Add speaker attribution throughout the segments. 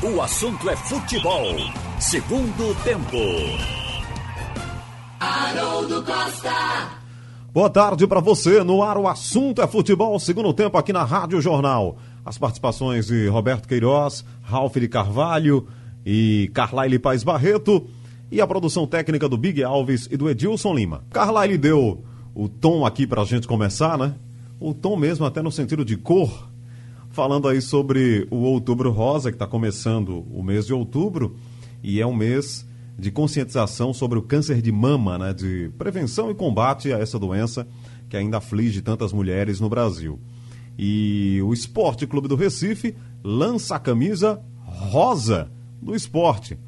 Speaker 1: O assunto é futebol. Segundo tempo.
Speaker 2: Haroldo Costa.
Speaker 3: Boa tarde para você. No ar, o assunto é futebol. Segundo tempo aqui na Rádio Jornal. As participações de Roberto Queiroz, Ralf de Carvalho e Carlaile Paz Barreto. E a produção técnica do Big Alves e do Edilson Lima. Carlaile deu o tom aqui para a gente começar, né? O tom mesmo até no sentido de cor falando aí sobre o Outubro Rosa, que está começando o mês de outubro, e é um mês de conscientização sobre o câncer de mama, né, de prevenção e combate a essa doença que ainda aflige tantas mulheres no Brasil. E o Esporte Clube do Recife lança a camisa rosa do esporte.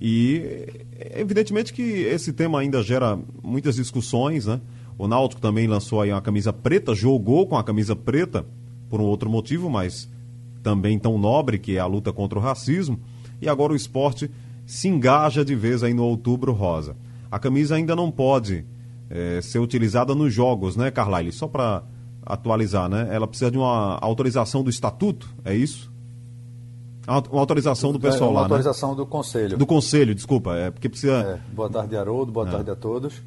Speaker 3: E evidentemente que esse tema ainda gera muitas discussões, né? O Náutico também lançou aí uma camisa preta, jogou com a camisa preta por um outro motivo, mas também tão nobre, que é a luta contra o racismo. E agora o esporte se engaja de vez aí no Outubro Rosa. A camisa ainda não pode é, ser utilizada nos jogos, né, Carlyle? Só para atualizar, né? Ela precisa de uma autorização do estatuto, é isso? Uma autorização do pessoal
Speaker 4: é,
Speaker 3: uma
Speaker 4: lá, Uma autorização né? do conselho.
Speaker 3: Do conselho, desculpa, é porque precisa... É,
Speaker 4: boa tarde, Haroldo, boa é. tarde a todos.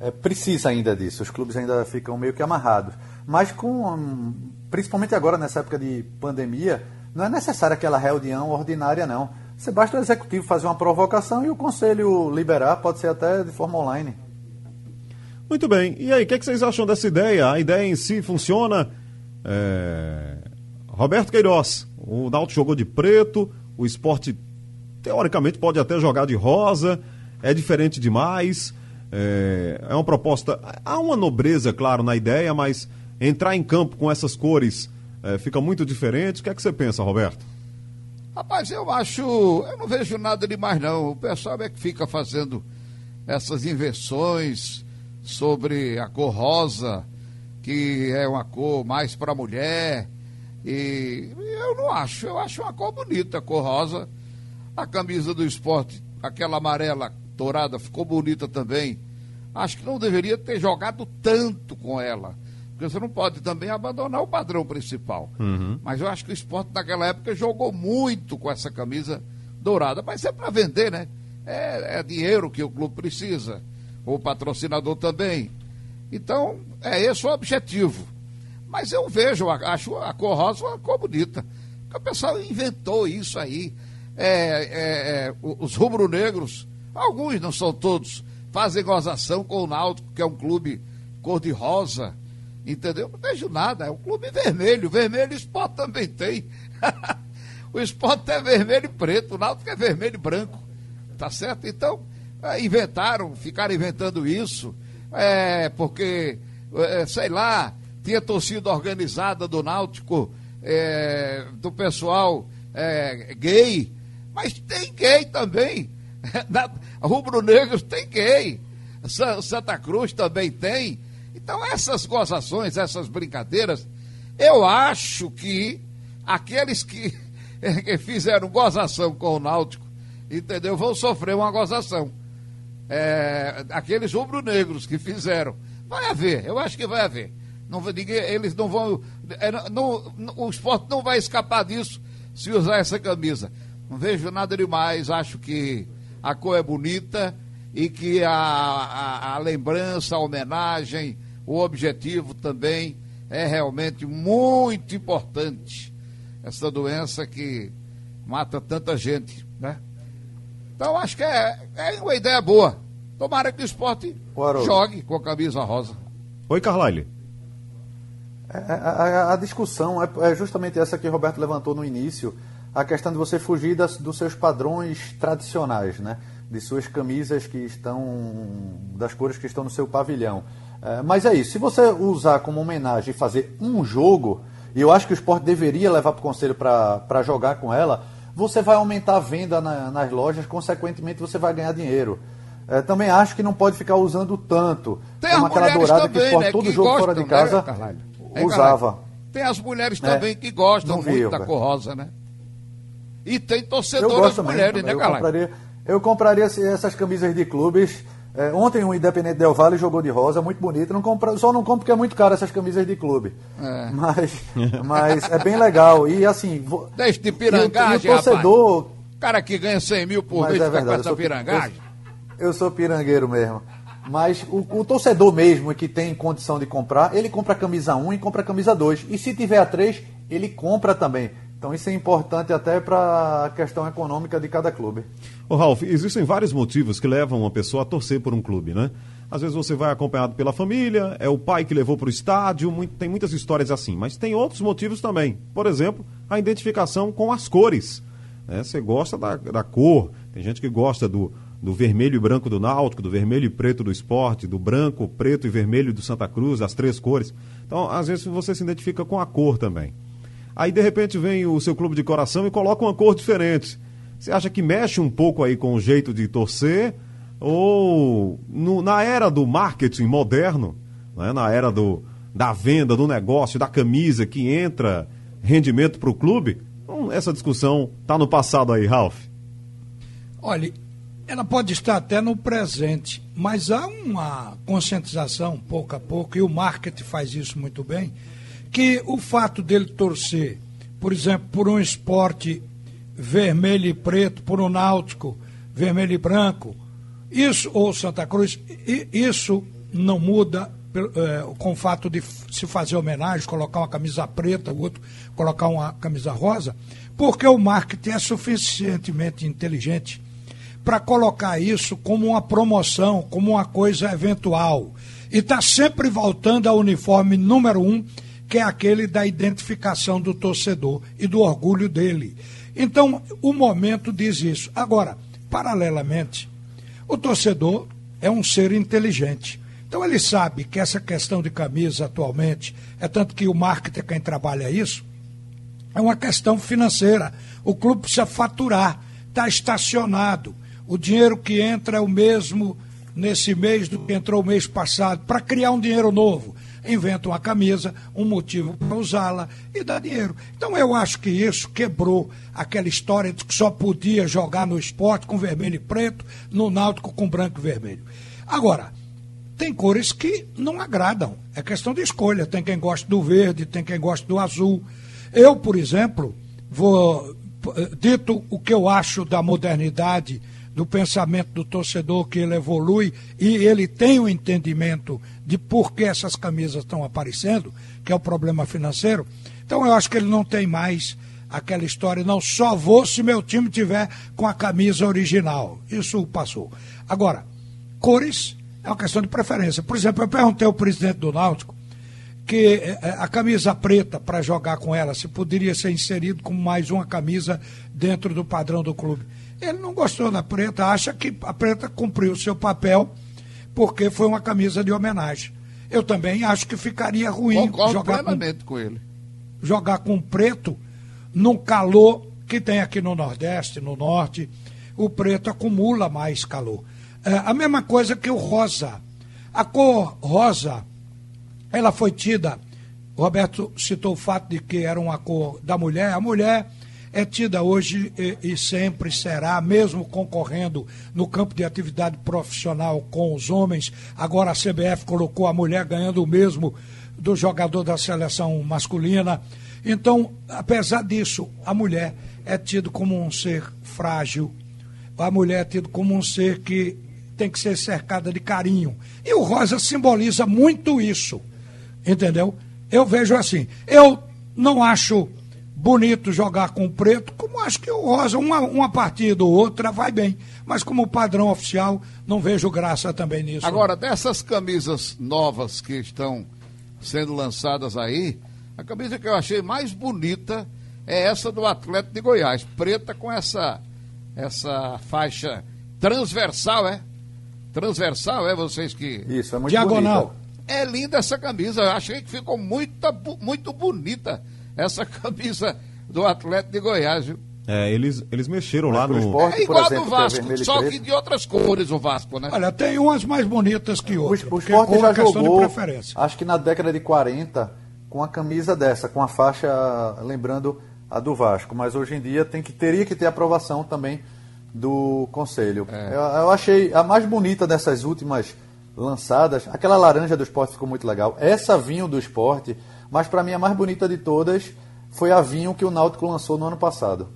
Speaker 4: É, precisa ainda disso, os clubes ainda ficam meio que amarrados. Mas com principalmente agora nessa época de pandemia, não é necessária aquela reunião ordinária, não. Você basta o executivo fazer uma provocação e o conselho liberar, pode ser até de forma online.
Speaker 3: Muito bem. E aí, o que, é que, vocês acham dessa ideia? A ideia em si funciona? É... Roberto Queiroz, o Náutico jogou de preto, o esporte teoricamente pode até jogar de rosa, é diferente demais, é, é uma proposta. Há uma nobreza, claro, na ideia, mas entrar em campo com essas cores é, fica muito diferente. O que é que você pensa, Roberto?
Speaker 5: Rapaz, eu acho. Eu não vejo nada demais, não. O pessoal é que fica fazendo essas invenções sobre a cor rosa, que é uma cor mais para mulher. E eu não acho. Eu acho uma cor bonita, a cor rosa. A camisa do esporte, aquela amarela dourada, ficou bonita também. Acho que não deveria ter jogado tanto com ela porque você não pode também abandonar o padrão principal. Uhum. Mas eu acho que o esporte naquela época jogou muito com essa camisa dourada. Mas é para vender, né? É, é, dinheiro que o clube precisa. O patrocinador também. Então, é esse o objetivo. Mas eu vejo, acho a cor rosa uma cor bonita. Porque o pessoal inventou isso aí. É, é, é os rubro-negros, alguns, não são todos, fazem gozação com o Náutico, que é um clube cor-de-rosa Entendeu? Não vejo nada. É um clube vermelho. Vermelho o esporte também tem. o esporte é vermelho e preto. O Náutico é vermelho e branco. Tá certo? Então, é, inventaram, ficaram inventando isso. É, porque, é, sei lá, tinha torcida organizada do Náutico, é, do pessoal é, gay. Mas tem gay também. Rubro Negros tem gay. Santa Cruz também tem. Então, essas gozações, essas brincadeiras, eu acho que aqueles que, que fizeram gozação com o Náutico, entendeu, vão sofrer uma gozação. É, aqueles rubro-negros que fizeram. Vai haver, eu acho que vai haver. Não, ninguém, eles não vão. É, não, o esporte não vai escapar disso se usar essa camisa. Não vejo nada demais, acho que a cor é bonita e que a, a, a lembrança, a homenagem, o objetivo também é realmente muito importante. Essa doença que mata tanta gente, né? Então acho que é, é uma ideia boa. Tomara que o esporte jogue com a camisa rosa.
Speaker 3: Oi, Carlyle.
Speaker 4: É, a, a, a, discussão é, é, justamente essa que o Roberto levantou no início, a questão de você fugir das, dos seus padrões tradicionais, né? De suas camisas que estão, das cores que estão no seu pavilhão. É, mas é isso. Se você usar como homenagem e fazer um jogo, e eu acho que o esporte deveria levar para o conselho para jogar com ela, você vai aumentar a venda na, nas lojas, consequentemente você vai ganhar dinheiro. É, também acho que não pode ficar usando tanto.
Speaker 5: Tem como aquela dourada também, que o esporte
Speaker 4: né,
Speaker 5: todo
Speaker 4: que jogo
Speaker 5: gostam,
Speaker 4: fora de casa
Speaker 5: né,
Speaker 4: usava.
Speaker 5: Tem as mulheres é. também que gostam muito vi, da cor rosa, né? E tem torcedoras mulheres, né,
Speaker 4: eu compraria, eu compraria essas camisas de clubes É, ontem o Independente Del Valle jogou de rosa, muito bonito. Não compra, só não compro porque é muito caro essas camisas de clube. É. Mas, mas é bem legal. E assim.
Speaker 5: Deixa de pirangagem, e o, e o torcedor. Rapaz. O cara que ganha 100 mil por mês é com essa pirangagem.
Speaker 4: Eu, eu, sou pirangueiro mesmo. Mas o, o, torcedor mesmo que tem condição de comprar, ele compra a camisa 1 e compra a camisa 2. E se tiver a 3, ele compra também. Então isso é importante até para a questão econômica de cada clube.
Speaker 3: Ô Ralf, existem vários motivos que levam uma pessoa a torcer por um clube, né? Às vezes você vai acompanhado pela família, é o pai que levou para o estádio, muito, tem muitas histórias assim. Mas tem outros motivos também. Por exemplo, a identificação com as cores. Né? Você gosta da, da cor, tem gente que gosta do, do vermelho e branco do Náutico, do vermelho e preto do esporte, do branco, preto e vermelho do Santa Cruz, as três cores. Então, às vezes você se identifica com a cor também. Aí de repente vem o seu clube de coração e coloca uma cor diferente. Você acha que mexe um pouco aí com o jeito de torcer? Ou no, na era do marketing moderno, né, na era do, da venda, do negócio, da camisa que entra rendimento para o clube? Então, essa discussão está no passado aí, Ralph.
Speaker 6: Olha, ela pode estar até no presente, mas há uma conscientização pouco a pouco, e o marketing faz isso muito bem, que o fato dele torcer, por exemplo, por um esporte vermelho e preto, por um náutico vermelho e branco, isso, ou Santa Cruz, isso não muda é, com o fato de se fazer homenagem, colocar uma camisa preta, o outro colocar uma camisa rosa, porque o marketing é suficientemente inteligente para colocar isso como uma promoção, como uma coisa eventual. E está sempre voltando ao uniforme número um, que é aquele da identificação do torcedor e do orgulho dele. Então, o momento diz isso. Agora, paralelamente, o torcedor é um ser inteligente. Então, ele sabe que essa questão de camisa atualmente, é tanto que o marketing é quem trabalha isso, é uma questão financeira. O clube precisa faturar, está estacionado. O dinheiro que entra é o mesmo nesse mês do que entrou o mês passado, para criar um dinheiro novo inventa uma camisa, um motivo para usá-la e dá dinheiro. Então eu acho que isso quebrou aquela história de que só podia jogar no esporte com vermelho e preto, no náutico com branco e vermelho. Agora, tem cores que não agradam. É questão de escolha. Tem quem gosta do verde, tem quem gosta do azul. Eu, por exemplo, vou dito o que eu acho da modernidade do pensamento do torcedor que ele evolui e ele tem o um entendimento de por que essas camisas estão aparecendo, que é o problema financeiro. Então eu acho que ele não tem mais aquela história, não só vou se meu time tiver com a camisa original. Isso passou. Agora, cores é uma questão de preferência. Por exemplo, eu perguntei ao presidente do Náutico que eh, eh, a camisa preta para jogar com ela se poderia ser inserido como mais uma camisa dentro do padrão do clube. Ele não gostou da preta, acha que a preta cumpriu o seu papel porque foi uma camisa de homenagem. Eu também acho que ficaria ruim jogar com, com ele. Jogar com preto num calor que tem aqui no Nordeste, no Norte, o preto acumula mais calor. É, a mesma coisa que o rosa. A cor rosa, ela foi tida, Roberto citou o fato de que era uma cor da mulher. A mulher é tida hoje e, e, sempre será, mesmo concorrendo no campo de atividade profissional com os homens. Agora a CBF colocou a mulher ganhando o mesmo do jogador da seleção masculina. Então, apesar disso, a mulher é tida como um ser frágil, a mulher é tida como um ser que tem que ser cercada de carinho. E o rosa simboliza muito isso, entendeu? Eu vejo assim, eu não acho bonito jogar com o preto, como acho que o rosa, uma, uma partida ou outra vai bem. Mas como padrão oficial, não vejo graça também nisso.
Speaker 5: Agora, dessas camisas novas que estão sendo lançadas aí, a camisa que eu achei mais bonita é essa do Atlético de Goiás, preta com essa essa faixa transversal, é? Transversal, é vocês que.
Speaker 4: Isso, é muito
Speaker 6: Diagonal.
Speaker 4: Bonita.
Speaker 5: É linda essa camisa, eu achei que ficou muito, muito bonita essa camisa do Atlético de Goiás, viu?
Speaker 3: É, eles, eles mexeram lá no.
Speaker 5: Esporte, é igual exemplo, do é Vasco, é só que de outras cores o Vasco, né?
Speaker 6: Olha, tem umas mais bonitas que outras.
Speaker 4: O, o esporte é já jogou, acho que na década de 40, com a camisa dessa, com a faixa lembrando a do Vasco. Mas hoje em dia tem que, teria que ter aprovação também do Conselho. É. Eu, eu, achei a mais bonita dessas últimas lançadas. Aquela laranja do esporte ficou muito legal. Essa vinho do esporte, mas para mim a mais bonita de todas foi a vinho que o Náutico lançou no ano passado.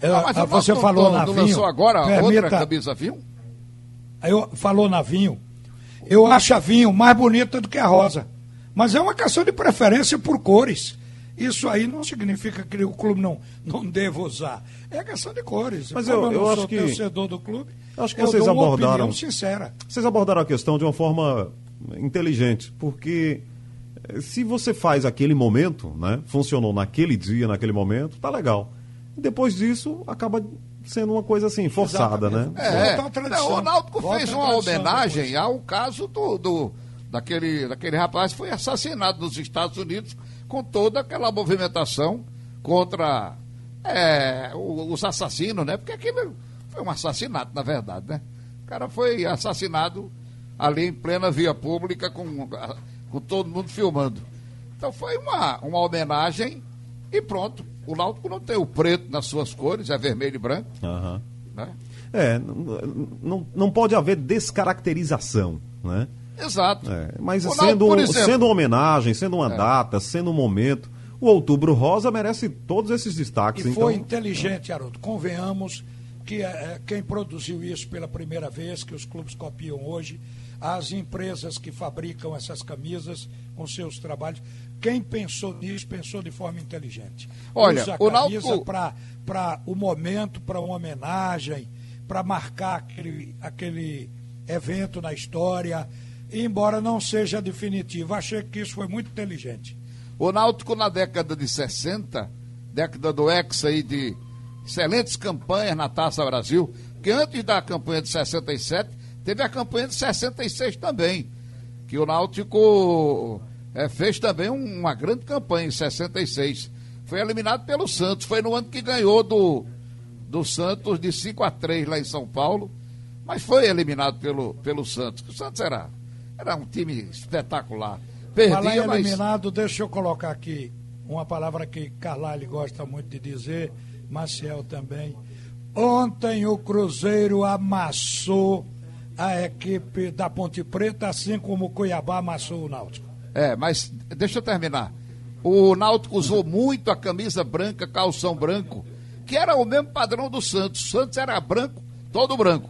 Speaker 5: Eu, ah, mas ah, você falou na vinho. lançou agora permita, outra camisa vinho?
Speaker 6: Eu falou na vinho. Eu acho a vinho mais bonita do que a rosa. Mas é uma questão de preferência por cores. Isso aí não significa que o clube não, não deva usar. É questão de cores.
Speaker 3: Mas eu, eu, eu acho que.
Speaker 6: torcedor do clube.
Speaker 3: Acho que vocês abordaram. sincera. Vocês abordaram a questão de uma forma inteligente, porque se você faz aquele momento, né? Funcionou naquele dia, naquele momento, tá legal. Depois disso, acaba sendo uma coisa assim, forçada,
Speaker 5: Exatamente. né? É, é. o Náutico fez uma homenagem ao caso do, do, daquele, daquele rapaz que foi assassinado nos Estados Unidos com toda aquela movimentação contra é, os assassinos, né? Porque aquilo foi um assassinato, na verdade, né? O cara foi assassinado ali em plena via pública com, com todo mundo filmando. Então foi uma, uma homenagem e pronto. O Náutico não tem o preto nas suas cores, é vermelho e branco.
Speaker 3: Uhum. Né? É, não, não pode haver descaracterização, né?
Speaker 5: Exato.
Speaker 3: É, mas sendo, Náutico, exemplo, sendo uma homenagem, sendo uma é. data, sendo um momento, o Outubro Rosa merece todos esses destaques.
Speaker 6: E então... foi inteligente, Haroldo. Convenhamos que é, quem produziu isso pela primeira vez, que os clubes copiam hoje, as empresas que fabricam essas camisas com seus trabalhos, quem pensou nisso, pensou de forma inteligente.
Speaker 5: Olha,
Speaker 6: Usa a camisa para o momento, para uma homenagem, para marcar aquele, aquele evento na história, embora não seja definitivo. Achei que isso foi muito inteligente.
Speaker 5: O Náutico na década de 60, década do ex aí de excelentes campanhas na Taça Brasil, que antes da campanha de 67, teve a campanha de 66 também, que o Náutico é, fez também uma grande campanha em 66. Foi eliminado pelo Santos. Foi no ano que ganhou do, do Santos de 5 a 3 lá em São Paulo. Mas foi eliminado pelo, pelo Santos. O Santos era, era um time espetacular.
Speaker 6: Perdia, Falar eliminado, mas... deixa eu colocar aqui uma palavra que Carlyle gosta muito de dizer, Maciel também. Ontem o Cruzeiro amassou a equipe da Ponte Preta, assim como o Cuiabá amassou o Náutico.
Speaker 5: É, mas deixa eu terminar. O Náutico usou muito a camisa branca, calção branco, que era o mesmo padrão do Santos. O Santos era branco, todo branco.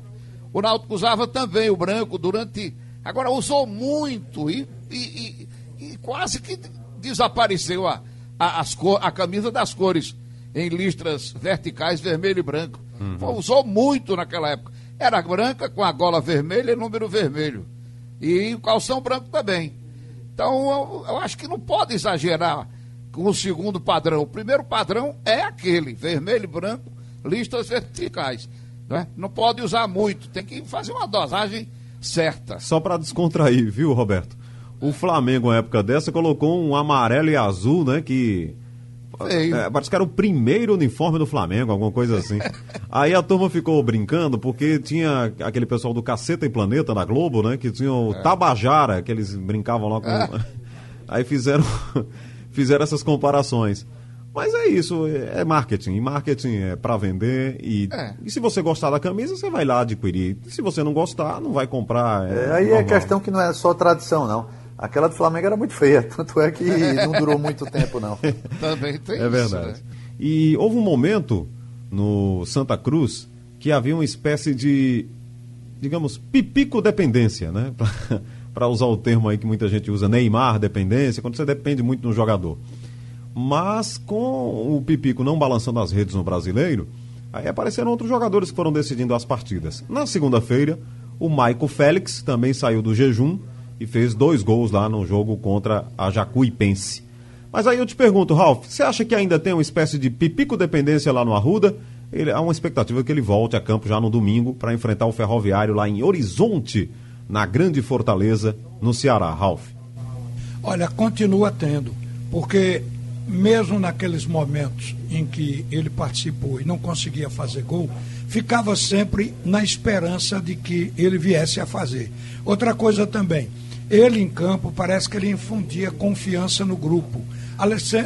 Speaker 5: O Náutico usava também o branco durante. Agora usou muito e, e, e, e quase que desapareceu a, a, as cor, a camisa das cores em listras verticais, vermelho e branco. Uhum. Usou muito naquela época. Era branca com a gola vermelha e número vermelho. E o calção branco também. Então, eu, eu acho que não pode exagerar com o segundo padrão. O primeiro padrão é aquele, vermelho e branco, listas verticais. Né? Não pode usar muito, tem que fazer uma dosagem certa.
Speaker 3: Só para descontrair, viu, Roberto? O Flamengo, na época dessa, colocou um amarelo e azul, né? Que é, parece que era o primeiro uniforme do Flamengo, alguma coisa assim. Aí a turma ficou brincando porque tinha aquele pessoal do Caceta e Planeta na Globo, né? Que tinha o é. Tabajara, que eles brincavam lá com. É. Aí fizeram, fizeram essas comparações. Mas é isso, é marketing. E marketing é para vender. E, é. e se você gostar da camisa, você vai lá adquirir. E se você não gostar, não vai comprar.
Speaker 4: É, é aí normal. é questão que não é só tradição, não Aquela do Flamengo era muito feia, tanto é que não durou muito tempo, não.
Speaker 5: Também tem
Speaker 3: É verdade. Né? E houve um momento no Santa Cruz que havia uma espécie de, digamos, pipico dependência, né? Para usar o termo aí que muita gente usa, Neymar dependência, quando você depende muito do jogador. Mas com o pipico não balançando as redes no brasileiro, aí apareceram outros jogadores que foram decidindo as partidas. Na segunda-feira, o Maico Félix também saiu do jejum e fez dois gols lá no jogo contra a Jacuipense. Mas aí eu te pergunto, Ralf, você acha que ainda tem uma espécie de pipico dependência lá no Arruda? Ele, há uma expectativa que ele volte a campo já no domingo para enfrentar o Ferroviário lá em Horizonte, na Grande Fortaleza, no Ceará. Ralf.
Speaker 6: Olha, continua tendo, porque mesmo naqueles momentos em que ele participou e não conseguia fazer gol, ficava sempre na esperança de que ele viesse a fazer. Outra coisa também, ele em campo parece que ele infundia confiança no grupo.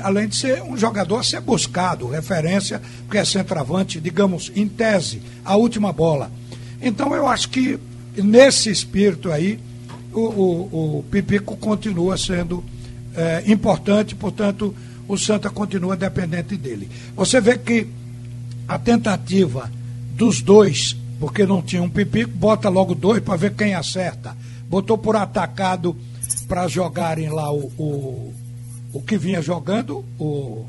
Speaker 6: além de ser um jogador a ser buscado, referência, porque é centroavante, digamos, em tese, a última bola. Então eu acho que nesse espírito aí, o, o, o Pipico continua sendo é, importante, portanto, o Santa continua dependente dele. Você vê que a tentativa dos dois, porque não tinha um Pipico, bota logo dois para ver quem acerta. Botou por atacado para jogarem lá o, o, o que vinha jogando, o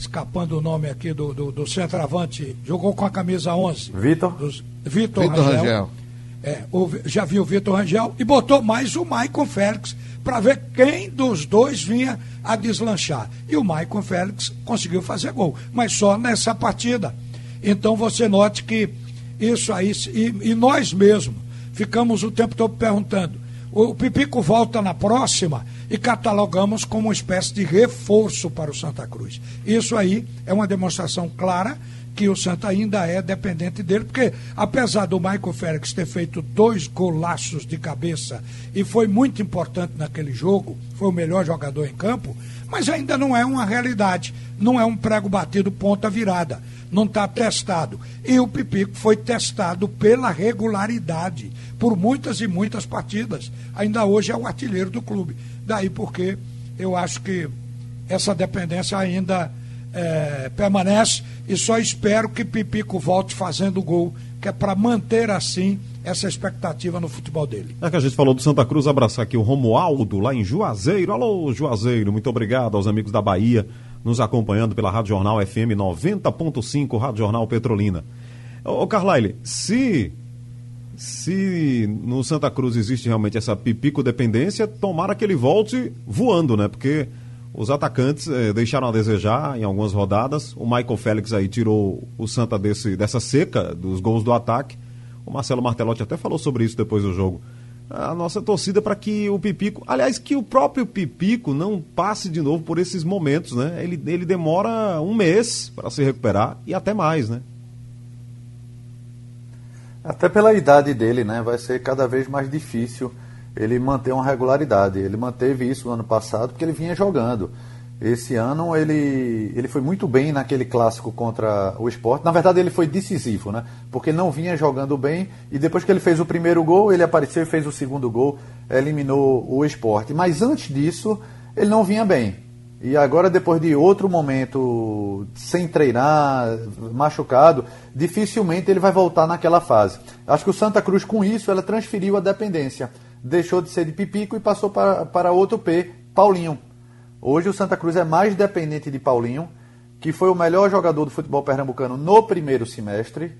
Speaker 6: escapando o nome aqui do, do, do centroavante, jogou com a camisa 11.
Speaker 4: Vitor?
Speaker 6: Vitor Rangel. Rangel. É, o, já viu o Vitor Rangel e botou mais o Maicon Félix para ver quem dos dois vinha a deslanchar. E o Maicon Félix conseguiu fazer gol, mas só nessa partida. Então você note que isso aí, e, e nós mesmos ficamos o tempo todo perguntando: o Pipico volta na próxima e catalogamos como uma espécie de reforço para o Santa Cruz. Isso aí é uma demonstração clara que o Santa ainda é dependente dele, porque apesar do Michael Félix ter feito dois golaços de cabeça e foi muito importante naquele jogo, foi o melhor jogador em campo, mas ainda não é uma realidade, não é um prego batido ponta virada, não está testado. E o Pipico foi testado pela regularidade por muitas e muitas partidas. Ainda hoje é o artilheiro do clube. Daí porque eu acho que essa dependência ainda é, permanece e só espero que Pipico volte fazendo gol, que é para manter assim essa expectativa no futebol dele.
Speaker 3: É que a gente falou do Santa Cruz, abraçar aqui o Romualdo, lá em Juazeiro. Alô, Juazeiro, muito obrigado aos amigos da Bahia, nos acompanhando pela Rádio Jornal FM 90.5, Rádio Jornal Petrolina. Ô, Carlyle, se se no Santa Cruz existe realmente essa pipico dependência, tomara que ele volte voando, né? Porque os atacantes eh, deixaram a desejar em algumas rodadas. O Michael Félix aí tirou o Santa desse, dessa seca dos gols do ataque. O Marcelo Martelotti até falou sobre isso depois do jogo. A nossa torcida para que o Pipico, aliás, que o próprio Pipico não passe de novo por esses momentos, né? Ele, ele demora um mês para se recuperar e até mais, né?
Speaker 4: Até pela idade dele, né? Vai ser cada vez mais difícil ele manter uma regularidade. Ele manteve isso no ano passado porque ele vinha jogando. Esse ano ele, ele foi muito bem naquele clássico contra o esporte. Na verdade, ele foi decisivo, né? Porque não vinha jogando bem e depois que ele fez o primeiro gol, ele apareceu e fez o segundo gol, eliminou o esporte. Mas antes disso, ele não vinha bem. E agora, depois de outro momento sem treinar, machucado, dificilmente ele vai voltar naquela fase. Acho que o Santa Cruz, com isso, ela transferiu a dependência. Deixou de ser de Pipico e passou para, para outro P, Paulinho. Hoje o Santa Cruz é mais dependente de Paulinho, que foi o melhor jogador do futebol pernambucano no primeiro semestre.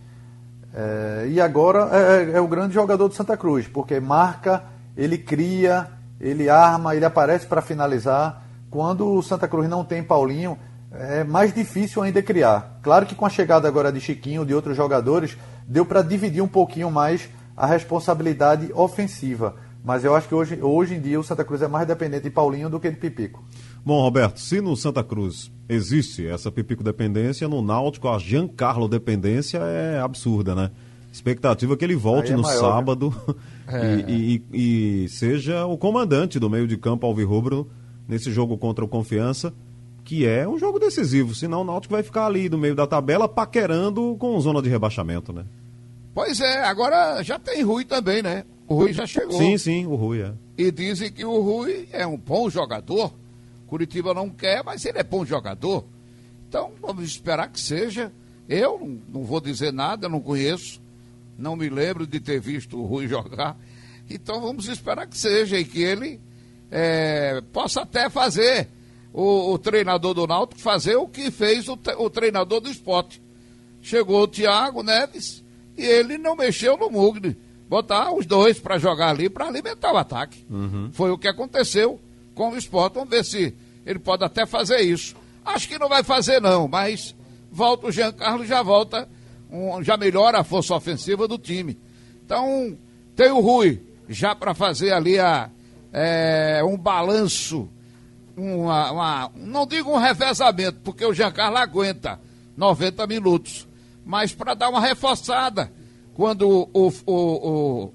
Speaker 4: É, e agora é, é o grande jogador do Santa Cruz, porque marca, ele cria, ele arma, ele aparece para finalizar quando o Santa Cruz não tem Paulinho, é mais difícil ainda criar. Claro que com a chegada agora de Chiquinho, de outros jogadores, deu para dividir um pouquinho mais a responsabilidade ofensiva. Mas eu acho que hoje, hoje em dia o Santa Cruz é mais dependente de Paulinho do que de Pipico.
Speaker 3: Bom, Roberto, se no Santa Cruz existe essa Pipico dependência, no Náutico a Giancarlo dependência é absurda, né? Expectativa que ele volte é no maior, sábado né? e, e, e, seja o comandante do meio de campo alvirrubro nesse jogo contra o Confiança, que é um jogo decisivo, senão o Náutico vai ficar ali no meio da tabela paquerando com zona de rebaixamento, né?
Speaker 5: Pois é, agora já tem Rui também, né? O Rui já chegou.
Speaker 3: Sim, sim, o Rui é.
Speaker 5: E dizem que o Rui é um bom jogador. Curitiba não quer, mas ele é bom jogador. Então vamos esperar que seja. Eu não vou dizer nada, não conheço. Não me lembro de ter visto o Rui jogar. Então vamos esperar que seja e que ele é, possa até fazer o, o, treinador do Náutico fazer o que fez o, o treinador do esporte. Chegou o Thiago Neves e ele não mexeu no Mugni. Botar os dois para jogar ali para alimentar o ataque. Uhum. Foi o que aconteceu com o esporte. Vamos ver se ele pode até fazer isso. Acho que não vai fazer, não, mas volta o Jean Carlos, já volta, um, já melhora a força ofensiva do time. Então, tem o Rui já para fazer ali a, é, um balanço, uma, uma, não digo um revezamento, porque o Giancarlo aguenta 90 minutos, mas para dar uma reforçada, quando o, o, o,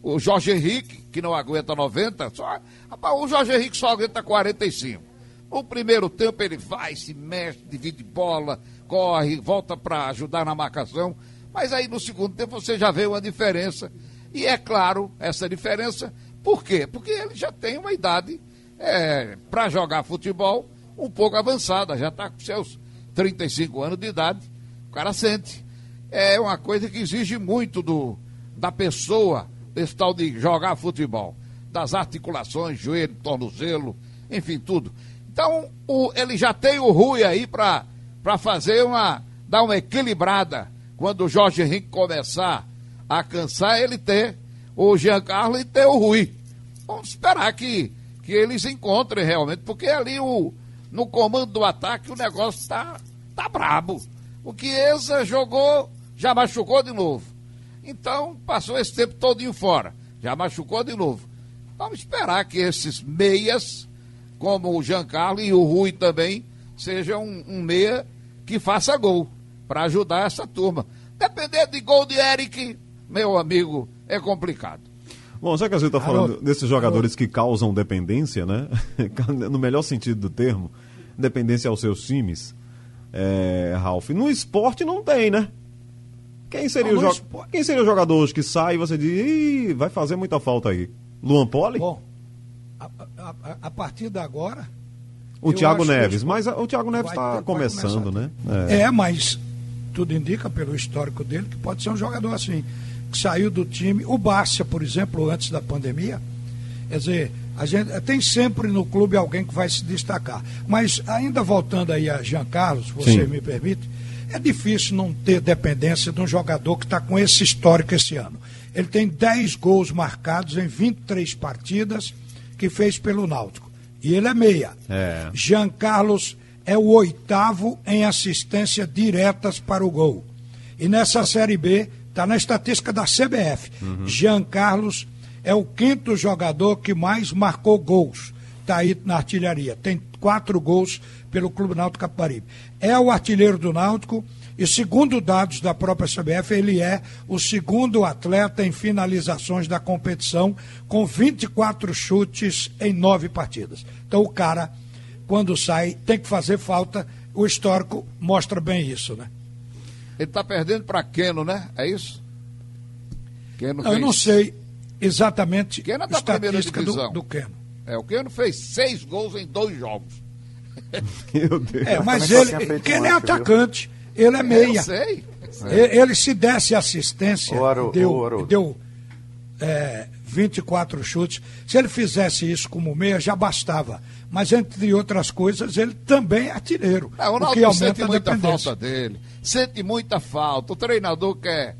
Speaker 5: o, Jorge Henrique, que não aguenta 90, só, rapaz, o Jorge Henrique só aguenta 45. No primeiro tempo ele vai, se mexe, divide bola, corre, volta para ajudar na marcação. Mas aí no segundo tempo você já vê uma diferença. E é claro, essa diferença, por quê? Porque ele já tem uma idade é, para jogar futebol um pouco avançada, já está com seus 35 anos de idade, o cara sente. É uma coisa que exige muito do, da pessoa, esse tal de jogar futebol, das articulações, joelho, tornozelo, enfim, tudo. Então, o, ele já tem o Rui aí para fazer uma. dar uma equilibrada. Quando o Jorge Henrique começar a cansar, ele ter o Giancarlo e ter o Rui. Vamos esperar que, que eles encontrem realmente, porque ali o, no comando do ataque o negócio tá, tá brabo. O Chiesa jogou, já machucou de novo. Então, passou esse tempo todinho fora. Já machucou de novo. Vamos esperar que esses meias como o Giancarlo e o Rui também, seja um, um meia que faça gol para ajudar essa turma. Depender de gol de Eric, meu amigo, é complicado.
Speaker 3: Bom, já que a gente está falando desses jogadores que causam dependência, né? no melhor sentido do termo, dependência aos seus times, é, Ralf, no esporte não tem, né? Quem seria, não, o, jo... Quem seria o jogador hoje que sai e você diz, vai fazer muita falta aí? Luan Poli?
Speaker 6: Bom, a, a, partir de agora.
Speaker 3: O Thiago Neves, que... mas o Thiago Neves está começando, né?
Speaker 6: É. é, mas tudo indica pelo histórico dele que pode ser um jogador assim, que saiu do time. O Bárcia, por exemplo, antes da pandemia. Quer dizer, a gente tem sempre no clube alguém que vai se destacar. Mas ainda voltando aí a Jean Carlos, se você Sim. me permite, é difícil não ter dependência de um jogador que está com esse histórico esse ano. Ele tem 10 gols marcados em 23 partidas que fez pelo Náutico. E ele é meia. É. Jean Carlos é o oitavo em assistência diretas para o gol. E nessa Série B, está na estatística da CBF. Uhum. Jean Carlos é o quinto jogador que mais marcou gols. Está aí na artilharia. Tem quatro gols pelo Clube Náutico Caparibe. É o artilheiro do Náutico e segundo dados da própria CBF, ele é o segundo atleta em finalizações da competição, com 24 chutes em nove partidas. Então o cara, quando sai, tem que fazer falta. O histórico mostra bem isso, né?
Speaker 5: Ele está perdendo para Keno, né? É isso?
Speaker 6: Keno não, fez... Eu não sei exatamente tá a estatística do, do Keno.
Speaker 5: É, o Keno fez seis gols em dois jogos.
Speaker 6: Meu Deus. É, mas ele, Keno é atacante. Viu? Ele é meia. Eu sei. Ele, ele se desse assistência, Aro, deu, deu é, 24 chutes. Se ele fizesse isso como meia, já bastava. Mas, entre outras coisas, ele também é artilheiro.
Speaker 5: É, o que aumenta sente muita falta dele. Sente muita falta. O treinador quer,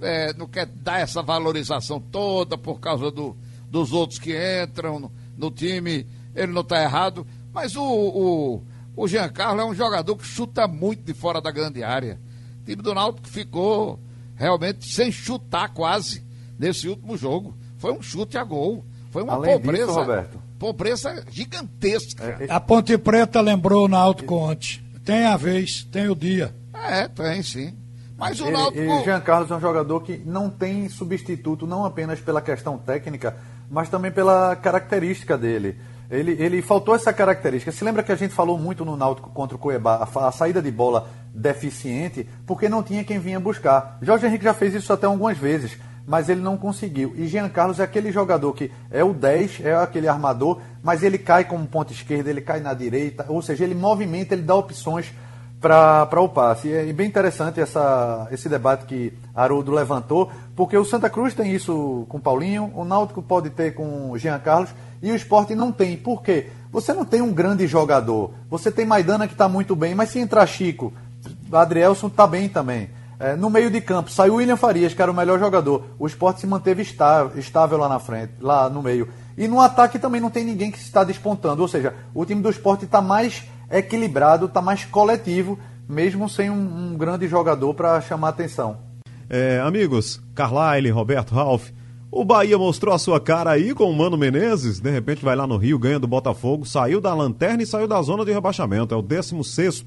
Speaker 5: é, não quer dar essa valorização toda por causa do, dos outros que entram no, time. Ele não está errado. Mas o, o o Giancarlo é um jogador que chuta muito de fora da grande área. O time do Náutico ficou realmente sem chutar quase nesse último jogo. Foi um chute a gol. Foi uma Além pobreza. Disso, Roberto. Pobreza gigantesca.
Speaker 6: É, é... A Ponte Preta lembrou o Náutico ontem. Tem a vez, tem o dia.
Speaker 5: É, tem sim. Mas o Náutico.
Speaker 4: E Jean Carlos é um jogador que não tem substituto, não apenas pela questão técnica, mas também pela característica dele. Ele, ele faltou essa característica. Se lembra que a gente falou muito no Náutico contra o Cuiabá, a, a, saída de bola deficiente, porque não tinha quem vinha buscar. Jorge Henrique já fez isso até algumas vezes, mas ele não conseguiu. E Jean Carlos é aquele jogador que é o 10, é aquele armador, mas ele cai como ponta esquerda, ele cai na direita, ou seja, ele movimenta, ele dá opções para o passe. E é bem interessante essa, esse debate que Haroldo levantou, porque o Santa Cruz tem isso com Paulinho, o Náutico pode ter com Jean Carlos, e o esporte não tem. Por quê? Você não tem um grande jogador. Você tem Maidana que está muito bem, mas se entrar Chico, Adrielson está bem também. É, no meio de campo, saiu William Farias, que era o melhor jogador. O esporte se manteve estável, estável lá na frente, lá no meio. E no ataque também não tem ninguém que está despontando. Ou seja, o time do esporte está mais equilibrado, está mais coletivo, mesmo sem um, um grande jogador para chamar atenção.
Speaker 3: É, amigos, Carlyle, Roberto Ralph, o Bahia mostrou a sua cara aí com o Mano Menezes, de repente vai lá no Rio, ganha do Botafogo, saiu da lanterna e saiu da zona de rebaixamento, é o 16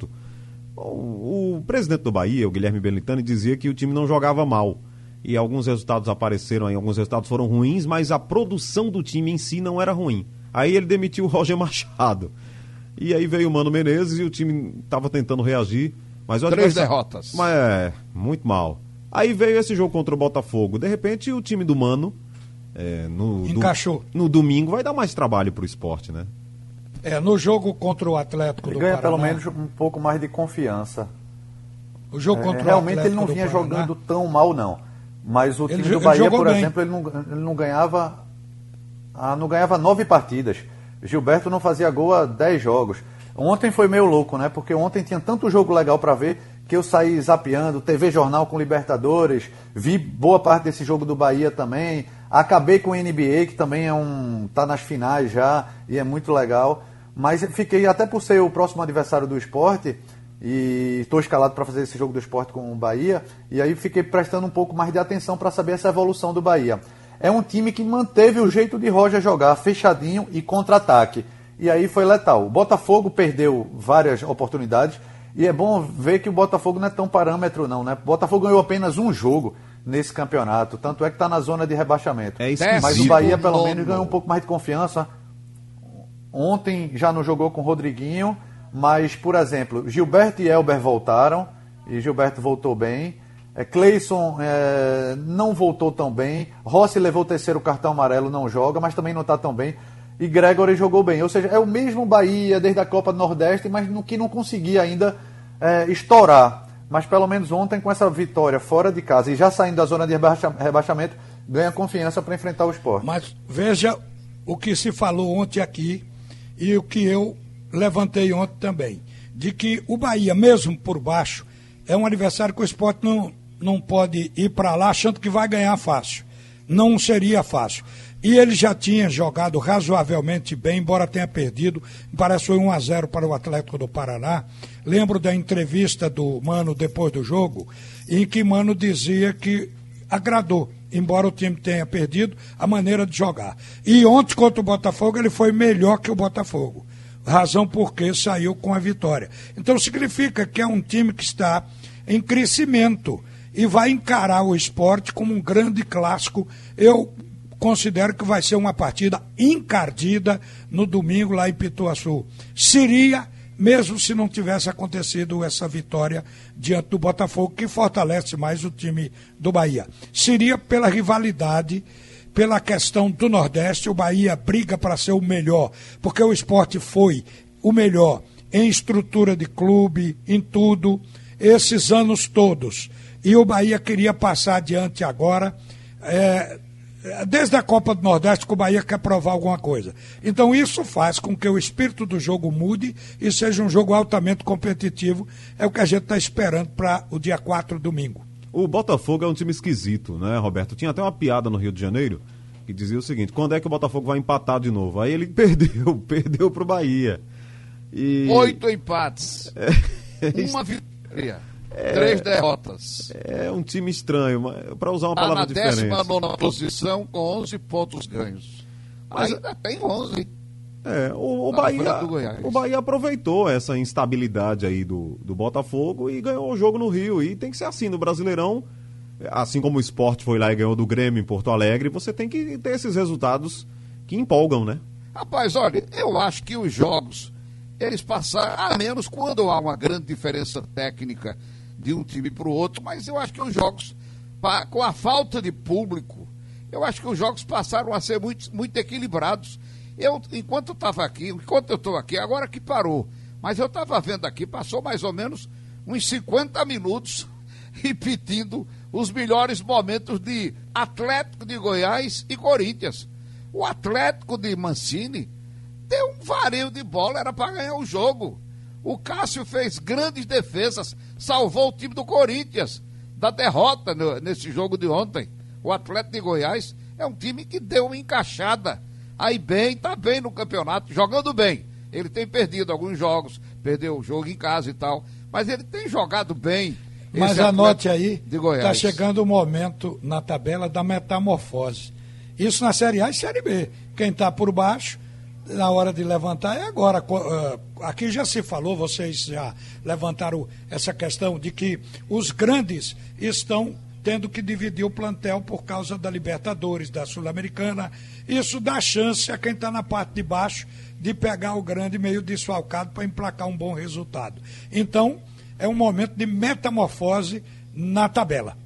Speaker 3: o, o presidente do Bahia, o Guilherme Belintani, dizia que o time não jogava mal. E alguns resultados apareceram aí, alguns resultados foram ruins, mas a produção do time em si não era ruim. Aí ele demitiu o Roger Machado. E aí veio o Mano Menezes e o time estava tentando reagir. Mas
Speaker 5: Três adversário... derrotas.
Speaker 3: Mas é, muito mal. Aí veio esse jogo contra o Botafogo. De repente o time do Mano. É, no,
Speaker 6: Encaixou.
Speaker 3: Do, no domingo vai dar mais trabalho pro esporte, né?
Speaker 6: É, no jogo contra o Atlético
Speaker 4: ele
Speaker 6: do
Speaker 4: ganha
Speaker 6: Paraná.
Speaker 4: pelo menos um pouco mais de confiança.
Speaker 6: O jogo contra
Speaker 4: é,
Speaker 6: o
Speaker 4: Realmente
Speaker 6: Atlético
Speaker 4: ele não vinha
Speaker 6: Paraná.
Speaker 4: jogando tão mal, não. Mas o
Speaker 6: Ele
Speaker 4: time
Speaker 6: jo-
Speaker 4: do Bahia,
Speaker 6: ele
Speaker 4: por
Speaker 6: bem.
Speaker 4: exemplo, ele não, ele não ganhava. ah, não ganhava nove partidas. Gilberto não fazia gol há dez jogos. Ontem foi meio louco, né? Porque ontem tinha tanto jogo legal para ver que eu saí zapeando, TV Jornal com Libertadores, vi boa parte desse jogo do Bahia também. Acabei com o NBA, que também é um. tá nas finais já e é muito legal. Mas fiquei, até por ser o próximo adversário do esporte, e estou escalado para fazer esse jogo do esporte com o Bahia, e aí fiquei prestando um pouco mais de atenção para saber essa evolução do Bahia. É um time que manteve o jeito de Roger jogar, fechadinho e contra-ataque. E aí foi letal. O Botafogo perdeu várias oportunidades, e é bom ver que o Botafogo não é tão parâmetro, não, né? O Botafogo ganhou apenas um jogo nesse campeonato, tanto é que está na zona de rebaixamento.
Speaker 3: É
Speaker 5: esquisito.
Speaker 4: Mas o Bahia, pelo menos, ganhou um pouco mais de confiança. Ontem já não jogou com o Rodriguinho, mas, por exemplo, Gilberto e Elber voltaram, e Gilberto voltou bem. É, Cleison é, não voltou tão bem. Rossi levou o terceiro cartão amarelo, não joga, mas também não está tão bem. E Gregory jogou bem. Ou seja, é o mesmo Bahia desde a Copa do Nordeste, mas no que não conseguia ainda é, estourar. Mas pelo menos ontem, com essa vitória fora de casa e já saindo da zona de rebaixa- rebaixamento, ganha confiança para enfrentar o esporte.
Speaker 6: Mas veja o que se falou ontem aqui e o que eu levantei ontem também. De que o Bahia, mesmo por baixo, é um adversário que o esporte não, não pode ir para lá achando que vai ganhar fácil. Não seria fácil. E ele já tinha jogado razoavelmente bem, embora tenha perdido. Parece que foi 1 a 0 para o Atlético do Paraná. Lembro da entrevista do Mano depois do jogo, em que Mano dizia que agradou, embora o time tenha perdido, a maneira de jogar. E ontem contra o Botafogo ele foi melhor que o Botafogo. Razão porque saiu com a vitória. Então significa que é um time que está em crescimento e vai encarar o esporte como um grande clássico. Eu considero que vai ser uma partida encardida no domingo lá em Pituaçu. Seria, mesmo se não tivesse acontecido essa vitória diante do Botafogo, que fortalece mais o time do Bahia. Seria pela rivalidade, pela questão do Nordeste, o Bahia briga para ser o melhor, porque o esporte foi o melhor em estrutura de clube, em tudo, esses anos todos. E o Bahia queria passar adiante agora. é, desde a Copa do Nordeste que o Bahia quer provar alguma coisa. Então isso faz com que o espírito do jogo mude e seja um jogo altamente competitivo. É o que a gente está esperando para o dia 4, domingo.
Speaker 3: O Botafogo é um time esquisito, né, Roberto? Tinha até uma piada no Rio de Janeiro que dizia o seguinte: quando é que o Botafogo vai empatar de novo? Aí ele perdeu, perdeu pro Bahia. E...
Speaker 5: Oito empates. Uma vitória. Três derrotas.
Speaker 3: É um time estranho, para usar uma
Speaker 5: Está
Speaker 3: palavra
Speaker 5: na
Speaker 3: diferente.
Speaker 5: décima nona posição com 11 pontos ganhos.
Speaker 3: Mas-
Speaker 5: Ainda tem 11.
Speaker 3: É, o, o
Speaker 5: Na
Speaker 3: Bahia, o Bahia aproveitou essa instabilidade aí do, do Botafogo e ganhou o jogo no Rio. E tem que ser assim no Brasileirão. Assim como o esporte foi lá e ganhou do Grêmio em Porto Alegre, você tem que ter esses resultados que empolgam, né?
Speaker 5: Rapaz, olha, eu acho que os jogos, eles passaram, a menos quando há uma grande diferença técnica de um time para o outro, mas eu acho que os jogos, com a falta de público, eu acho que os jogos passaram a ser muito, muito equilibrados. Eu, enquanto eu estava aqui, enquanto eu estou aqui, agora que parou, mas eu estava vendo aqui, passou mais ou menos uns 50 minutos repetindo os melhores momentos de Atlético de Goiás e Corinthians. O Atlético de Mancini deu um vareio de bola, era para ganhar o jogo. O Cássio fez grandes defesas, salvou o time do Corinthians da derrota no- nesse jogo de ontem. O Atlético de Goiás é um time que deu uma encaixada. Aí bem, tá bem no campeonato, jogando bem. Ele tem perdido alguns jogos, perdeu o jogo em casa e tal, mas ele tem jogado bem.
Speaker 6: Mas anote aí,
Speaker 5: de Goiás.
Speaker 6: está chegando o momento na tabela da metamorfose. Isso na Série A e Série B. Quem está por baixo, na hora de levantar é agora. Ah, Aqui já se falou, vocês já levantaram essa questão de que os grandes estão tendo que dividir o plantel por causa da Libertadores, da Sul-Americana. Isso dá chance a quem está na parte de baixo de pegar o grande meio desfalcado para emplacar um bom resultado. Então, é um momento de metamorfose na tabela.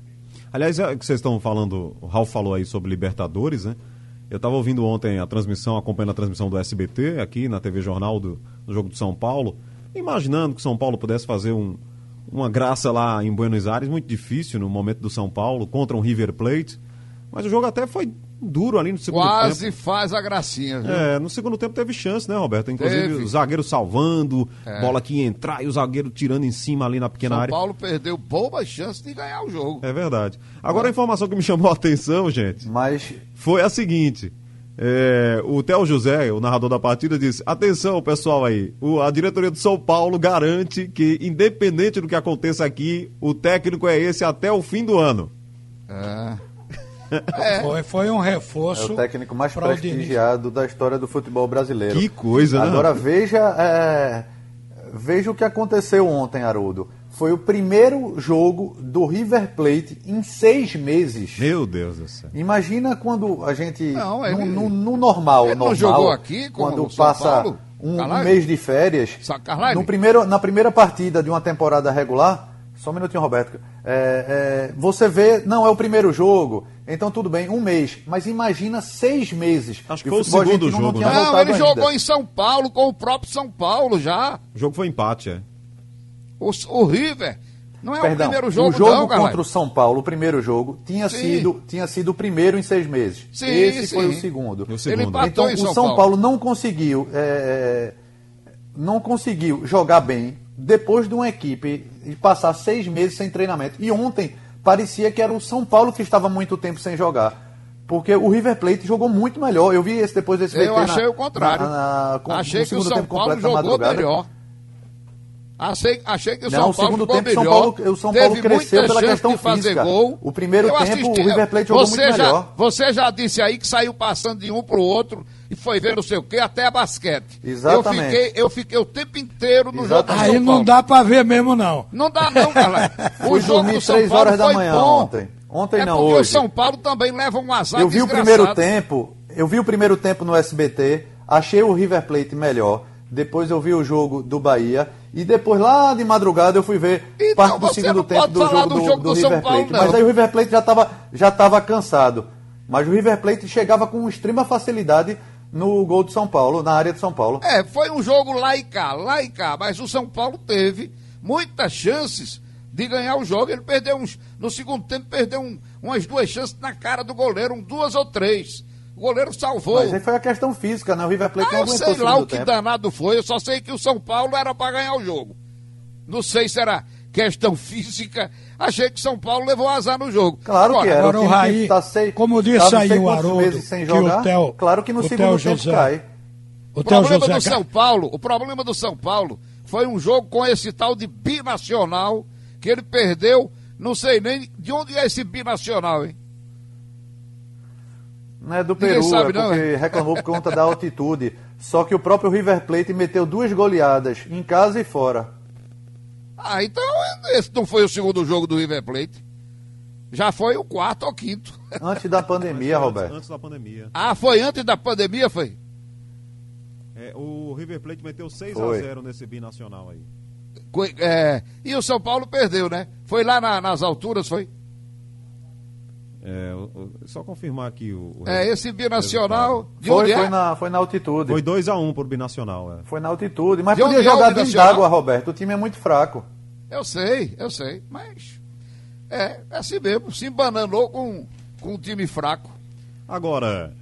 Speaker 3: Aliás, é que vocês estão falando, o Ralf falou aí sobre Libertadores, né? Eu estava ouvindo ontem a transmissão, acompanhando a transmissão do SBT, aqui na TV Jornal do, do jogo do São Paulo, imaginando que São Paulo pudesse fazer um, uma graça lá em Buenos Aires, muito difícil no momento do São Paulo, contra um River Plate. Mas o jogo até foi duro ali no segundo
Speaker 5: Quase
Speaker 3: tempo.
Speaker 5: faz a gracinha, viu?
Speaker 3: É, no segundo tempo teve chance, né, Roberto? Inclusive
Speaker 5: Teve.
Speaker 3: o zagueiro salvando,
Speaker 5: É.
Speaker 3: bola que ia entrar e o zagueiro tirando em cima ali na pequena
Speaker 5: São
Speaker 3: área.
Speaker 5: Paulo perdeu boas chances de ganhar o jogo.
Speaker 3: É verdade. Agora a informação que me chamou a atenção, gente,
Speaker 4: Mas
Speaker 3: foi a seguinte. é, o Theo José, o narrador da partida, disse: Atenção, pessoal aí. o- a diretoria do São Paulo garante que, independente do que aconteça aqui, o técnico é esse até o fim do ano.
Speaker 5: É.
Speaker 6: Foi, foi um
Speaker 4: é
Speaker 6: reforço.
Speaker 4: o técnico mais prestigiado da história do futebol brasileiro.
Speaker 3: Que coisa, né?
Speaker 4: Agora veja, é, veja o que aconteceu ontem, Haroldo. Foi o primeiro jogo do River Plate em seis meses.
Speaker 3: Meu Deus do céu.
Speaker 4: Imagina quando a gente.
Speaker 5: Não, ele-
Speaker 4: no, no- no normal,
Speaker 5: ele não
Speaker 4: normal,
Speaker 5: jogou aqui com
Speaker 4: quando
Speaker 5: o São
Speaker 4: passa
Speaker 5: Paulo?
Speaker 4: um, um mês de férias. No primeiro, na primeira partida de uma temporada regular, só um minutinho, Roberto. é, é, você vê, não, é o primeiro jogo, então tudo bem, um mês. Mas imagina seis meses.
Speaker 3: Acho que foi o
Speaker 4: futebol
Speaker 3: segundo
Speaker 4: argentino
Speaker 3: jogo, né?
Speaker 5: Não,
Speaker 4: voltado
Speaker 5: ele
Speaker 4: ainda.
Speaker 5: jogou em São Paulo com o próprio São Paulo já.
Speaker 3: O jogo foi empate, é.
Speaker 5: O, o River. Não é
Speaker 4: Perdão,
Speaker 5: o primeiro jogo,
Speaker 4: o jogo
Speaker 5: não,
Speaker 4: contra o São Paulo, o primeiro jogo, tinha
Speaker 5: Sim.
Speaker 4: sido, tinha sido o primeiro em seis meses.
Speaker 5: Sim,
Speaker 4: Esse foi
Speaker 5: sim.
Speaker 4: o segundo.
Speaker 3: O segundo.
Speaker 4: Então
Speaker 5: em
Speaker 4: o
Speaker 5: São, Paulo.
Speaker 4: Paulo. não conseguiu, é, não conseguiu jogar bem depois de uma equipe e passar seis meses sem treinamento. E ontem parecia que era o São Paulo que estava muito tempo sem jogar. Porque o River Plate jogou muito melhor. Eu vi esse depois desse
Speaker 5: Eu achei
Speaker 4: na-
Speaker 5: o contrário.
Speaker 4: na- na-
Speaker 5: achei que o
Speaker 4: segundo
Speaker 5: São
Speaker 4: tempo
Speaker 5: Paulo jogou melhor. Achei, achei que o São
Speaker 4: o
Speaker 5: Paulo
Speaker 4: segundo
Speaker 5: jogou
Speaker 4: tempo, São
Speaker 5: melhor.
Speaker 4: Paulo- o São Paulo cresceu pela questão
Speaker 5: de fazer
Speaker 4: física.
Speaker 5: gol.
Speaker 4: O primeiro
Speaker 5: Eu
Speaker 4: tempo, o River Plate jogou muito
Speaker 5: já,
Speaker 4: melhor.
Speaker 5: Você já disse aí que saiu passando de um pro outro e foi ver não sei o quê, até basquete.
Speaker 4: Exatamente.
Speaker 5: Eu fiquei, eu fiquei o tempo inteiro no jogo do
Speaker 4: Exatamente.
Speaker 5: São
Speaker 6: Aí não
Speaker 5: Paulo.
Speaker 6: dá pra ver mesmo, não.
Speaker 5: Não dá não, galera. O
Speaker 4: Fui
Speaker 5: jogo
Speaker 4: dormir
Speaker 5: do São
Speaker 4: três
Speaker 5: Paulo
Speaker 4: horas da manhã
Speaker 5: bom.
Speaker 4: ontem. Ontem
Speaker 5: é
Speaker 4: não,
Speaker 5: porque o
Speaker 4: hoje.
Speaker 5: São Paulo também leva um azar
Speaker 4: Eu vi o primeiro tempo, eu vi o primeiro tempo no SBT, achei o River Plate melhor. Depois eu vi o jogo do Bahia e depois lá de madrugada eu fui ver
Speaker 5: Então,
Speaker 4: parte do segundo tempo do jogo
Speaker 5: do
Speaker 4: do,
Speaker 5: jogo
Speaker 4: do
Speaker 5: do São
Speaker 4: River
Speaker 5: Paulo,
Speaker 4: Plate.
Speaker 5: não.
Speaker 4: Mas aí o River Plate já estava já tava cansado. Mas o River Plate chegava com extrema facilidade no gol do São Paulo, na área de São Paulo.
Speaker 5: É, foi um jogo lá e cá, lá e cá, mas o São Paulo teve muitas chances de ganhar o jogo. Ele perdeu uns. No segundo tempo, perdeu um- umas duas chances na cara do goleiro, um, duas ou três. O goleiro salvou.
Speaker 4: Mas aí foi a questão física, né? O River Plate
Speaker 5: Ah,
Speaker 4: não
Speaker 5: eu sei lá o que
Speaker 4: tempo.
Speaker 5: danado foi, eu só sei que o São Paulo era para ganhar o jogo. Não sei se era questão física. Achei que o São Paulo levou azar no jogo.
Speaker 4: Claro que
Speaker 5: Agora,
Speaker 4: era.
Speaker 6: agora
Speaker 4: o
Speaker 6: Raí,
Speaker 4: que tá seis,
Speaker 6: como disse
Speaker 4: tava
Speaker 6: aí o Haroldo,
Speaker 4: sem
Speaker 6: que o
Speaker 4: jogar,
Speaker 6: Theo-
Speaker 4: claro que no
Speaker 6: o
Speaker 4: segundo
Speaker 6: Theo
Speaker 4: tempo
Speaker 6: José-
Speaker 4: cai.
Speaker 6: O
Speaker 5: O problema
Speaker 6: José
Speaker 5: do São Paulo, o problema do São Paulo foi um jogo com esse tal de binacional que ele perdeu, não sei nem de onde é esse binacional, hein?
Speaker 4: Não é do
Speaker 5: Ninguém
Speaker 4: Peru,
Speaker 5: sabe,
Speaker 4: é
Speaker 5: não,
Speaker 4: porque reclamou por conta da altitude. Só que o próprio River Plate meteu duas goleadas, em casa e fora.
Speaker 5: Ah, então esse não foi o segundo jogo do River Plate. Já foi o quarto ou quinto.
Speaker 4: Antes da pandemia,
Speaker 3: Antes-
Speaker 4: Roberto.
Speaker 3: Antes da pandemia.
Speaker 5: Ah, foi antes da pandemia, foi?
Speaker 3: É, o River Plate meteu 6 a
Speaker 4: Foi.
Speaker 3: 0 nesse binacional aí.
Speaker 5: É, e o São Paulo perdeu, né? Foi lá na- nas alturas, foi?
Speaker 3: É, o- o- só confirmar aqui o. o
Speaker 5: É, esse binacional. De
Speaker 4: Foi,
Speaker 5: onde
Speaker 4: foi,
Speaker 5: é?
Speaker 4: na, foi na altitude.
Speaker 3: Foi
Speaker 4: Foi,
Speaker 3: 2 a 1 por binacional, é.
Speaker 4: na altitude. Mas
Speaker 5: De
Speaker 4: podia
Speaker 5: é o
Speaker 4: jogar dentro
Speaker 5: Binacional?
Speaker 4: d'água, Roberto. O time é muito fraco.
Speaker 5: Eu sei, eu sei, mas é, é assim mesmo, se embananou com, com um time fraco.
Speaker 3: Agora,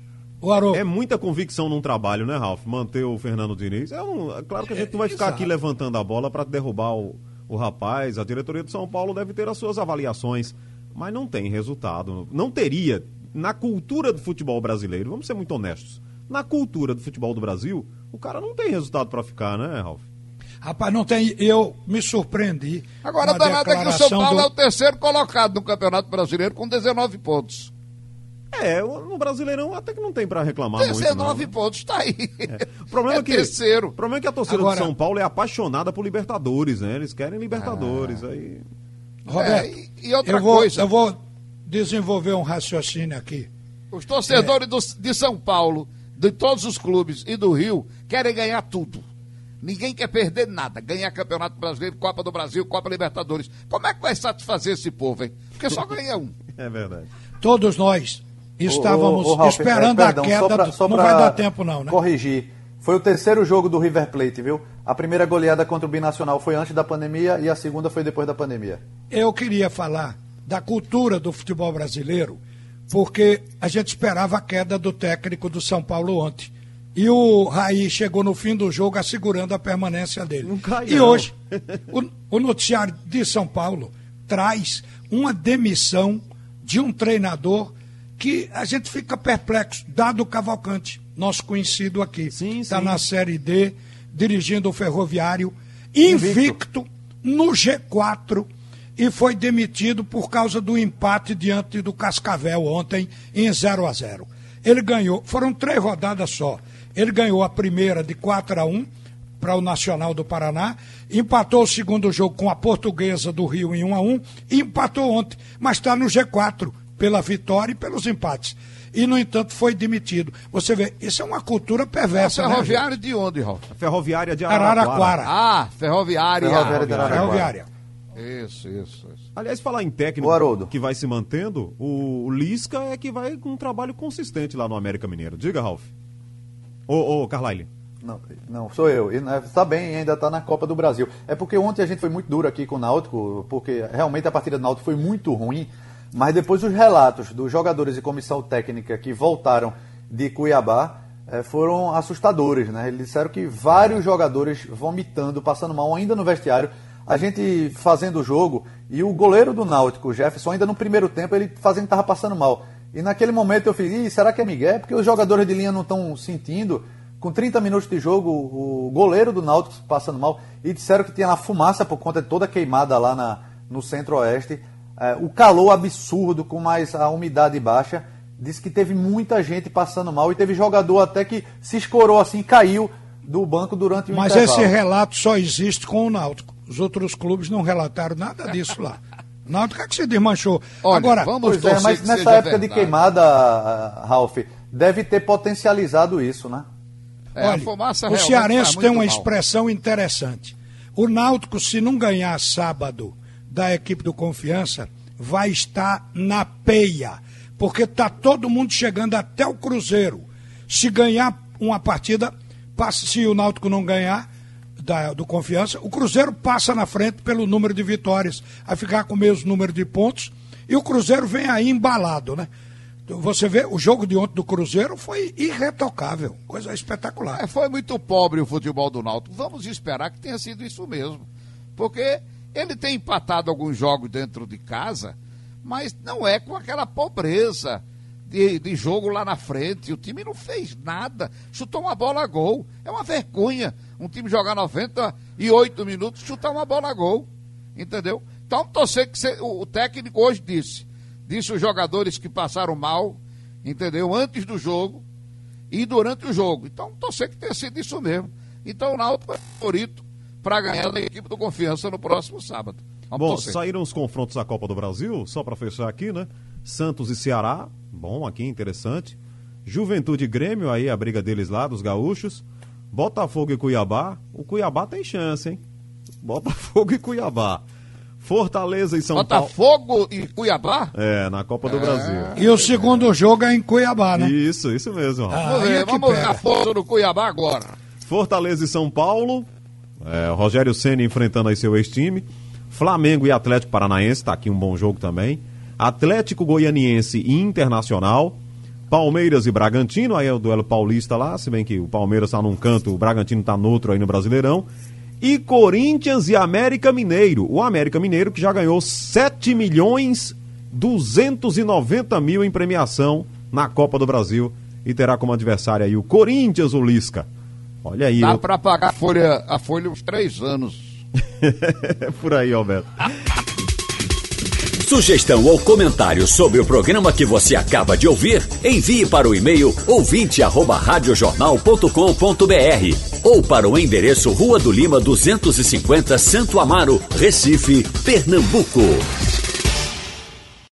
Speaker 3: é muita convicção num trabalho, né, Ralf? Manter o Fernando Diniz. É, um- é claro que a gente não vai ficar aqui levantando a bola para derrubar o, o rapaz. A diretoria do São Paulo deve ter as suas avaliações, mas não tem resultado. Não teria. Na cultura do futebol brasileiro, vamos ser muito honestos. Na cultura do futebol do Brasil, o cara não tem resultado para ficar, né, Ralf?
Speaker 6: rapaz, não tem. Eu me surpreendi.
Speaker 5: Agora,
Speaker 6: com a
Speaker 5: danado é que o São Paulo
Speaker 6: do-
Speaker 5: é o terceiro colocado no Campeonato Brasileiro com 19 pontos.
Speaker 3: É, o- no Brasileirão até que não tem para reclamar muito.
Speaker 5: 19
Speaker 3: não.
Speaker 5: pontos, tá aí.
Speaker 3: O problema é, que
Speaker 5: terceiro.
Speaker 3: O problema é que a torcida
Speaker 6: Agora-
Speaker 3: do São Paulo é apaixonada por Libertadores, né? Eles querem Libertadores. Aí
Speaker 6: Roberto,
Speaker 5: É, e- e outra
Speaker 6: eu vou,
Speaker 5: coisa.
Speaker 6: Eu vou, desenvolver um raciocínio aqui.
Speaker 5: Os torcedores do, de São Paulo, de todos os clubes e do Rio, querem ganhar tudo. Ninguém quer perder nada. Ganhar Campeonato Brasileiro, Copa do Brasil, Copa Libertadores. Como é que vai satisfazer esse povo, hein? Porque só ganha um.
Speaker 3: É verdade.
Speaker 6: Todos nós estávamos
Speaker 4: Ô, ô, ô, Ralf,
Speaker 6: esperando
Speaker 4: é, perdão,
Speaker 6: a queda.
Speaker 4: só pra-
Speaker 6: do- não vai dar tempo, não, né?
Speaker 4: Corrigir. Foi o terceiro jogo do River Plate, viu? A primeira goleada contra o Binacional foi antes da pandemia e a segunda foi depois da pandemia.
Speaker 6: Eu queria falar da cultura do futebol brasileiro, porque a gente esperava a queda do técnico do São Paulo ontem. E o Raí chegou no fim do jogo assegurando a permanência dele.
Speaker 3: Não cai,
Speaker 6: e hoje, o, o noticiário de São Paulo traz uma demissão de um treinador que a gente fica perplexo, dado o Cavalcante, nosso conhecido aqui. Está na Série D, dirigindo o Ferroviário, invicto no G4 e foi demitido por causa do empate diante do Cascavel ontem em 0 a 0. Ele ganhou, foram três rodadas só. Ele ganhou a primeira de 4 a 1 para o Nacional do Paraná, empatou o segundo jogo com a Portuguesa do Rio em 1 a 1 e empatou ontem, mas está no G4 pela vitória e pelos empates. E, no entanto, foi demitido. Você vê, isso é uma cultura perversa, né,
Speaker 5: Ferroviário de onde, Ralf?
Speaker 3: A Ferroviária de? Araraquara.
Speaker 6: Araraquara.
Speaker 5: Ah, Ferroviária.
Speaker 4: Ferroviária de Araraquara.
Speaker 6: Ferroviária.
Speaker 5: Isso, isso, isso.
Speaker 3: Aliás, falar em técnico que vai se mantendo, o, o Lisca é que vai com um trabalho consistente lá no América Mineiro. Diga, Ralf. Ô, ô, Carlyle.
Speaker 4: Não, não, sou eu. Está bem, ainda está na Copa do Brasil. É porque ontem a gente foi muito duro aqui com o Náutico, porque realmente a partida do Náutico foi muito ruim, mas depois os relatos dos jogadores e comissão técnica que voltaram de Cuiabá eh, foram assustadores, né? Eles disseram que vários jogadores vomitando, passando mal ainda no vestiário. A gente fazendo o jogo e o goleiro do Náutico, Jefferson, ainda no primeiro tempo ele fazendo estava passando mal. E naquele momento eu falei, será que é Miguel? Porque os jogadores de linha não estão sentindo. Com 30 minutos de jogo, o goleiro do Náutico passando mal. E disseram que tinha lá fumaça por conta de toda a queimada lá na, no centro-oeste. É, o calor absurdo, com mais a umidade baixa. Disse que teve muita gente passando mal e teve jogador até que se escorou assim, caiu do banco durante o
Speaker 6: Mas
Speaker 4: intervalo.
Speaker 6: esse relato só existe com o Náutico. Os outros clubes não relataram nada disso lá. O Náutico é que se desmanchou.
Speaker 5: Olha,
Speaker 6: Agora,
Speaker 5: vamos
Speaker 4: Pois é, mas
Speaker 5: que
Speaker 4: nessa época de
Speaker 5: verdade.
Speaker 4: queimada, ah, Ralf, deve ter potencializado isso, né?
Speaker 5: É, a
Speaker 6: olha, o
Speaker 5: realmente
Speaker 6: cearense tem uma
Speaker 5: mal.
Speaker 6: expressão interessante. O Náutico, se não ganhar sábado da equipe do Confiança, vai estar na peia. Porque está todo mundo chegando até o Cruzeiro. Se ganhar uma partida, passa- se o Náutico não ganhar da- do Confiança, o Cruzeiro passa na frente pelo número de vitórias, a ficar com o mesmo número de pontos, e o Cruzeiro vem aí embalado, né? Você vê, o jogo de ontem do Cruzeiro foi irretocável, coisa espetacular.
Speaker 5: É, foi muito pobre o futebol do Náutico. Vamos esperar que tenha sido isso mesmo. Porque ele tem empatado alguns jogos dentro de casa, mas não é com aquela pobreza de, de jogo lá na frente. O time não fez nada, chutou uma bola a gol. É uma vergonha um time jogar 98 minutos, chutar uma bola a gol. Entendeu? Então, torcer que você- o, o técnico hoje disse. Disse os jogadores que passaram mal, entendeu? Antes do jogo e durante o jogo. Então, torcer que tenha sido isso mesmo. Então, o Náutico é favorito para ganhar da equipe do Confiança no próximo sábado. Vamos
Speaker 3: Bom,
Speaker 5: torcer.
Speaker 3: saíram os confrontos da Copa do Brasil, só para fechar aqui, né? Santos e Ceará, bom aqui, interessante. Juventude e Grêmio, aí a briga deles lá, dos gaúchos. Botafogo e Cuiabá. O Cuiabá tem chance, hein? Botafogo e Cuiabá. Fortaleza e São Paulo.
Speaker 5: Botafogo e Cuiabá?
Speaker 3: É, na Copa do Brasil.
Speaker 6: E o segundo jogo é em Cuiabá, né?
Speaker 3: Isso, isso mesmo. Rafa.
Speaker 5: Vamos ver,
Speaker 6: é
Speaker 5: vamos ver a força do Cuiabá agora.
Speaker 3: Fortaleza e São Paulo. É, Rogério Senna enfrentando aí seu ex-time. Flamengo e Atlético Paranaense, tá aqui um bom jogo também. Atlético Goianiense e Internacional. Palmeiras e Bragantino, aí é o duelo paulista lá, se bem que o Palmeiras tá num canto, o Bragantino tá no outro aí no Brasileirão. E Corinthians e América Mineiro. O América Mineiro que já ganhou 7 milhões 290 mil em premiação na Copa do Brasil e terá como adversário aí o Corinthians, o Lisca. Olha aí,
Speaker 5: Dá
Speaker 3: eu-
Speaker 5: para pagar a folha, a folha uns três anos.
Speaker 3: é por aí, Alberto.
Speaker 1: Sugestão ou comentário sobre o programa que você acaba de ouvir, envie para o e-mail ouvinte@radiojornal.com.br ou para o endereço Rua do Lima 250, Santo Amaro, Recife, Pernambuco.